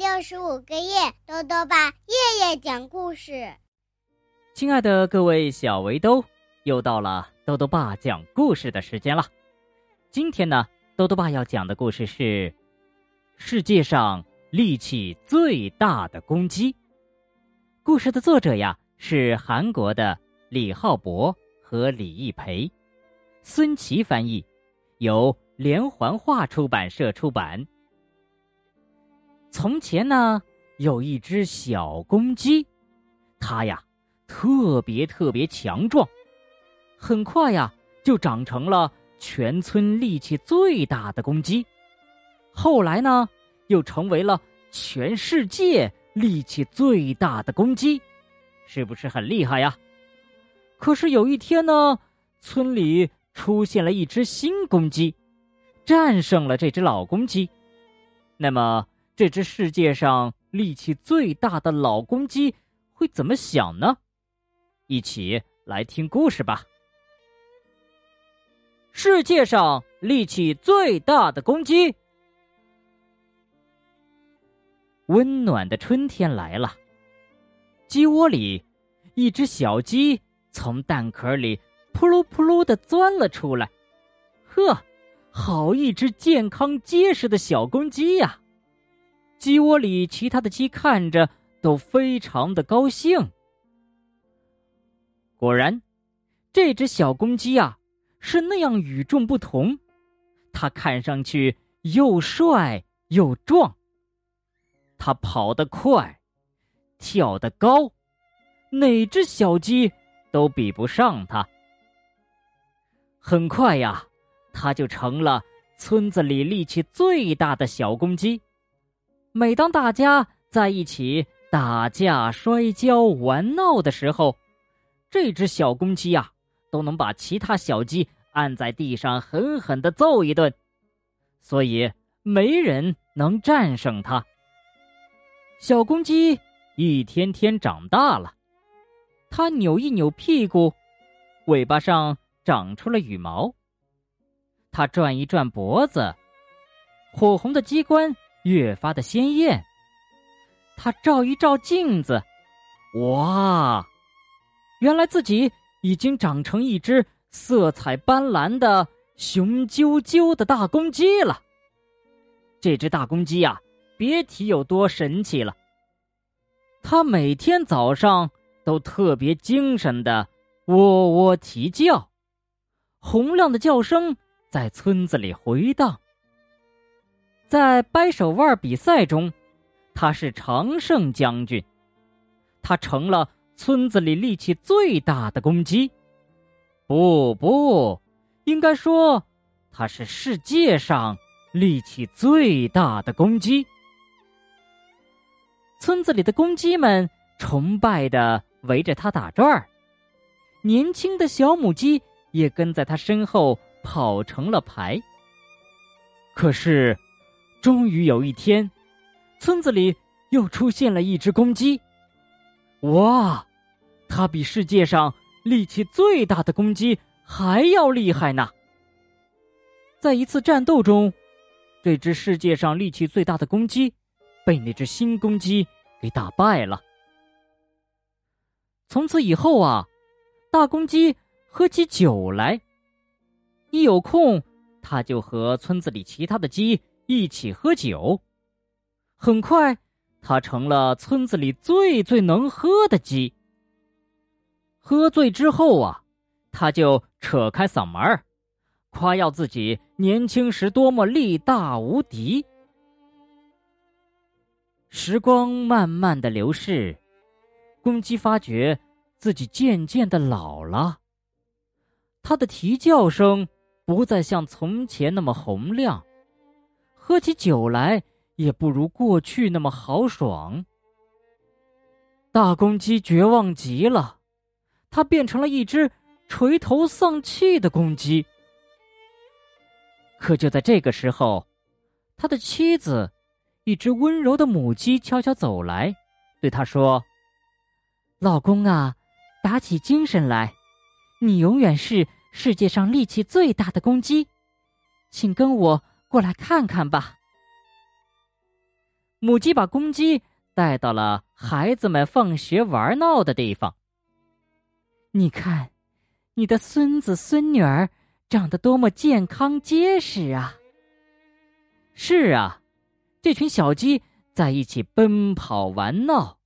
六十五个夜，豆豆爸夜夜讲故事。亲爱的各位小围兜，又到了豆豆爸讲故事的时间了。今天呢，豆豆爸要讲的故事是世界上力气最大的公鸡。故事的作者呀是韩国的李浩博和李义培，孙琦翻译，由连环画出版社出版。从前呢，有一只小公鸡，它呀特别特别强壮，很快呀就长成了全村力气最大的公鸡。后来呢，又成为了全世界力气最大的公鸡，是不是很厉害呀？可是有一天呢，村里出现了一只新公鸡，战胜了这只老公鸡，那么。这只世界上力气最大的老公鸡会怎么想呢？一起来听故事吧。世界上力气最大的公鸡。温暖的春天来了，鸡窝里，一只小鸡从蛋壳里扑噜扑噜的钻了出来。呵，好一只健康结实的小公鸡呀！鸡窝里，其他的鸡看着都非常的高兴。果然，这只小公鸡啊是那样与众不同，它看上去又帅又壮。它跑得快，跳得高，哪只小鸡都比不上它。很快呀，它就成了村子里力气最大的小公鸡。每当大家在一起打架、摔跤、玩闹的时候，这只小公鸡呀，都能把其他小鸡按在地上狠狠的揍一顿，所以没人能战胜它。小公鸡一天天长大了，它扭一扭屁股，尾巴上长出了羽毛；它转一转脖子，火红的鸡冠。越发的鲜艳。他照一照镜子，哇，原来自己已经长成一只色彩斑斓的雄赳赳的大公鸡了。这只大公鸡呀，别提有多神气了。它每天早上都特别精神的喔喔啼叫，洪亮的叫声在村子里回荡。在掰手腕比赛中，他是常胜将军，他成了村子里力气最大的公鸡。不不，应该说他是世界上力气最大的公鸡。村子里的公鸡们崇拜的围着他打转儿，年轻的小母鸡也跟在他身后跑成了排。可是。终于有一天，村子里又出现了一只公鸡。哇，它比世界上力气最大的公鸡还要厉害呢！在一次战斗中，这只世界上力气最大的公鸡被那只新公鸡给打败了。从此以后啊，大公鸡喝起酒来，一有空，他就和村子里其他的鸡。一起喝酒，很快，他成了村子里最最能喝的鸡。喝醉之后啊，他就扯开嗓门儿，夸耀自己年轻时多么力大无敌。时光慢慢的流逝，公鸡发觉自己渐渐的老了，它的啼叫声不再像从前那么洪亮。喝起酒来也不如过去那么豪爽。大公鸡绝望极了，它变成了一只垂头丧气的公鸡。可就在这个时候，他的妻子，一只温柔的母鸡悄悄走来，对他说：“老公啊，打起精神来，你永远是世界上力气最大的公鸡，请跟我。”过来看看吧。母鸡把公鸡带到了孩子们放学玩闹的地方。你看，你的孙子孙女儿长得多么健康结实啊！是啊，这群小鸡在一起奔跑玩闹，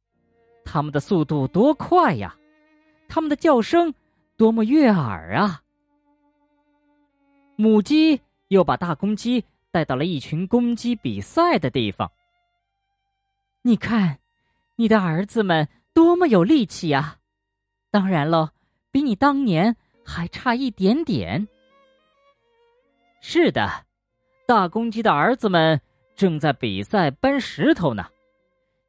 它们的速度多快呀！它们的叫声多么悦耳啊！母鸡又把大公鸡带到了一群公鸡比赛的地方。你看，你的儿子们多么有力气呀！当然喽，比你当年还差一点点。是的，大公鸡的儿子们正在比赛搬石头呢。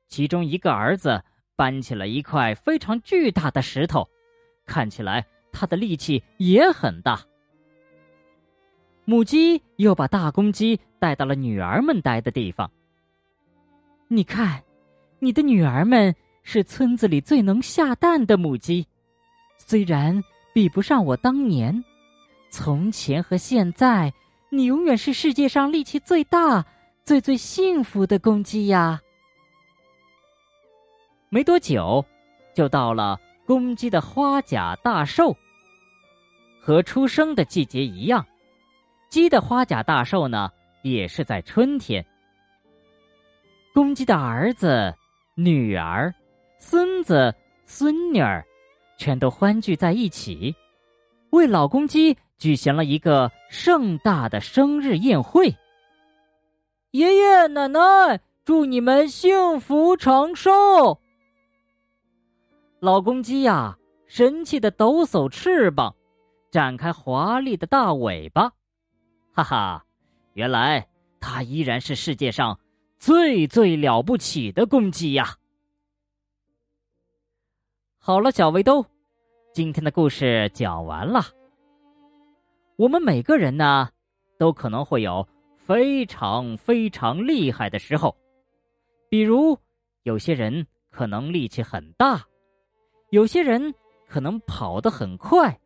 其中一个儿子搬起了一块非常巨大的石头，看起来他的力气也很大。母鸡又把大公鸡带到了女儿们待的地方。你看，你的女儿们是村子里最能下蛋的母鸡，虽然比不上我当年，从前和现在，你永远是世界上力气最大、最最幸福的公鸡呀。没多久，就到了公鸡的花甲大寿，和出生的季节一样。鸡的花甲大寿呢，也是在春天。公鸡的儿子、女儿、孙子、孙女儿，全都欢聚在一起，为老公鸡举行了一个盛大的生日宴会。爷爷奶奶，祝你们幸福长寿！老公鸡呀，神气的抖擞翅膀，展开华丽的大尾巴。哈哈，原来它依然是世界上最最了不起的公鸡呀！好了，小围兜，今天的故事讲完了。我们每个人呢，都可能会有非常非常厉害的时候，比如有些人可能力气很大，有些人可能跑得很快，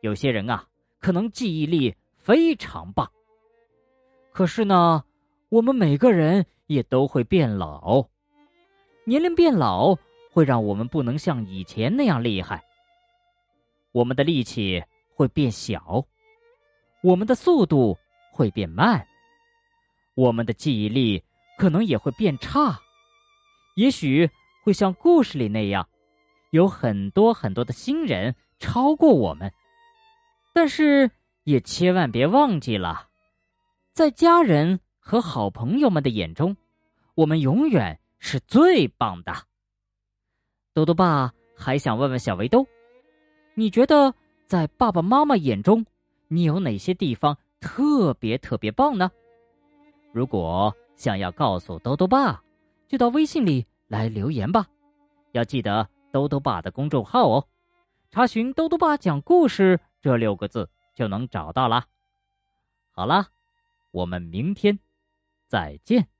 有些人啊，可能记忆力。非常棒。可是呢，我们每个人也都会变老，年龄变老会让我们不能像以前那样厉害。我们的力气会变小，我们的速度会变慢，我们的记忆力可能也会变差，也许会像故事里那样，有很多很多的新人超过我们，但是。也千万别忘记了，在家人和好朋友们的眼中，我们永远是最棒的。豆豆爸还想问问小围兜，你觉得在爸爸妈妈眼中，你有哪些地方特别特别棒呢？如果想要告诉豆豆爸，就到微信里来留言吧。要记得豆豆爸的公众号哦，查询“豆豆爸讲故事”这六个字。就能找到了。好了，我们明天再见。